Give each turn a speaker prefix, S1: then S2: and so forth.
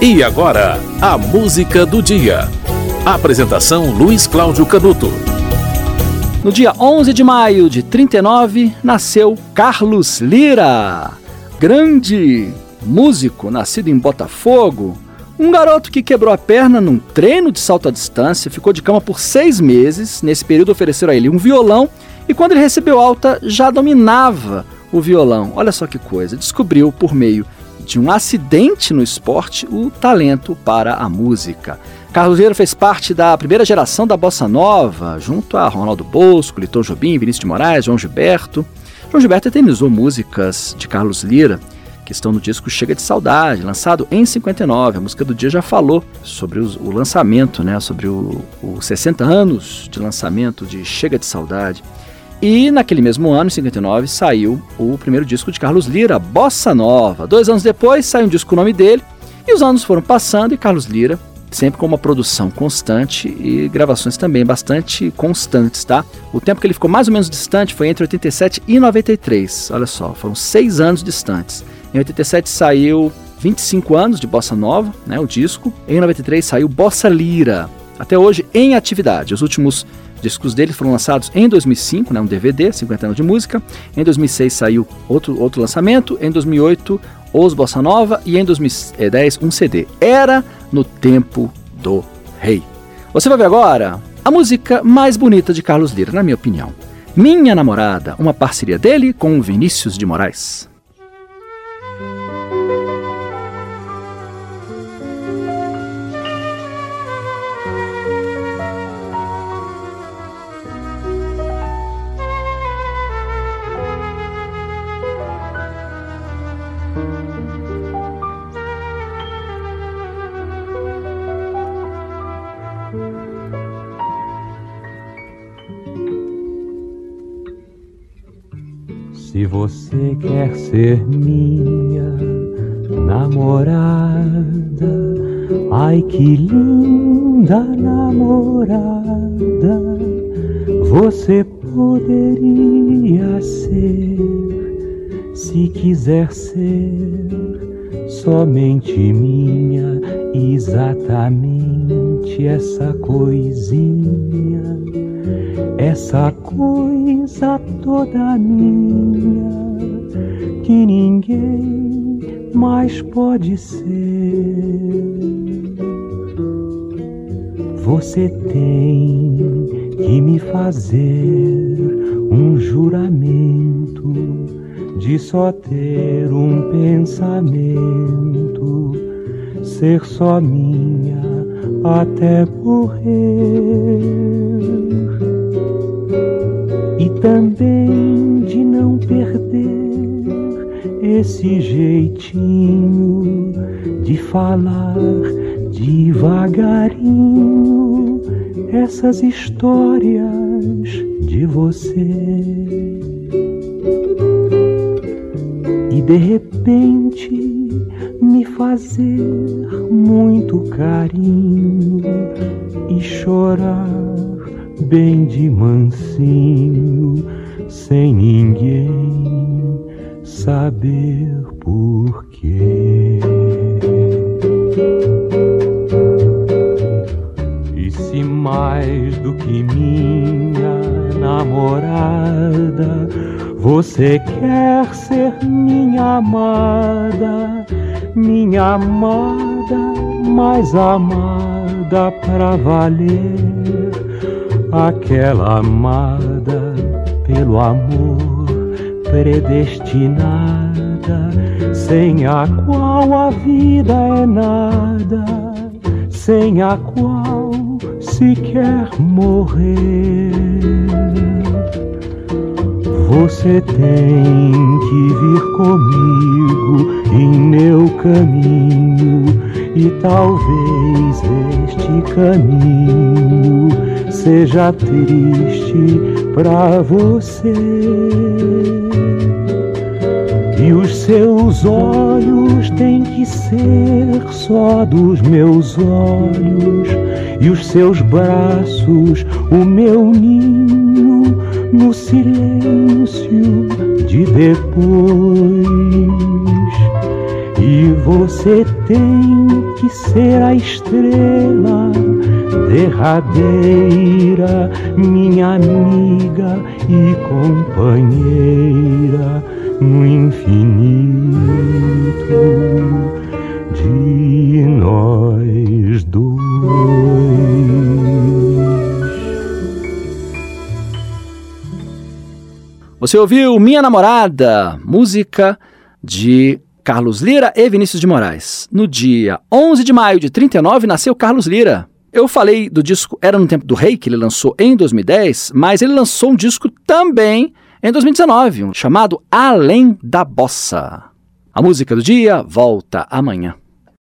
S1: E agora, a música do dia. Apresentação Luiz Cláudio Canuto.
S2: No dia 11 de maio de 39, nasceu Carlos Lira, grande músico nascido em Botafogo, um garoto que quebrou a perna num treino de salto à distância, ficou de cama por seis meses. Nesse período ofereceram a ele um violão e quando ele recebeu alta já dominava o violão. Olha só que coisa, descobriu por meio de um acidente no esporte o talento para a música. Carlos Vieira fez parte da primeira geração da bossa nova, junto a Ronaldo Bosco, Litor Jobim, Vinícius de Moraes, João Gilberto. João Gilberto eternizou músicas de Carlos Lira, que estão no disco Chega de Saudade, lançado em 59. A música do dia já falou sobre o, lançamento, né, sobre os 60 anos de lançamento de Chega de Saudade. E naquele mesmo ano, em 59, saiu o primeiro disco de Carlos Lira, Bossa Nova. Dois anos depois saiu um disco com o nome dele, e os anos foram passando e Carlos Lira sempre com uma produção constante e gravações também bastante constantes, tá? O tempo que ele ficou mais ou menos distante foi entre 87 e 93. Olha só, foram seis anos distantes. Em 87 saiu 25 anos de Bossa Nova, né, o disco. Em 93 saiu Bossa Lira, até hoje em atividade. Os últimos discos dele foram lançados em 2005, né, um DVD, 50 anos de música. Em 2006 saiu outro, outro lançamento. Em 2008, Os Bossa Nova. E em 2010, um CD. Era no tempo do rei. Você vai ver agora a música mais bonita de Carlos Lira, na minha opinião. Minha Namorada, uma parceria dele com Vinícius de Moraes.
S3: Se você quer ser minha namorada, ai que linda namorada, você poderia ser, se quiser ser somente minha, exatamente essa coisinha essa coisa toda minha que ninguém mais pode ser. Você tem que me fazer um juramento de só ter um pensamento, ser só minha até morrer e também de não perder esse jeitinho de falar devagarinho essas histórias de você. E de repente me fazer muito carinho e chorar bem de mansinho, sem ninguém saber porquê. E se mais do que minha namorada, você quer ser minha amada, minha amada, mais amada pra valer aquela amada pelo amor predestinada, sem a qual a vida é nada, sem a qual se quer morrer. Você tem que vir comigo em meu caminho, e talvez este caminho seja triste pra você. E os seus olhos têm que ser só dos meus olhos, e os seus braços o meu ninho no silêncio de depois. Você tem que ser a estrela derradeira, minha amiga e companheira no infinito de nós dois.
S2: Você ouviu Minha Namorada, música de Carlos Lira e Vinícius de Moraes. No dia 11 de maio de 39 nasceu Carlos Lira. Eu falei do disco Era no Tempo do Rei, que ele lançou em 2010, mas ele lançou um disco também em 2019, um chamado Além da Bossa. A música do dia volta amanhã.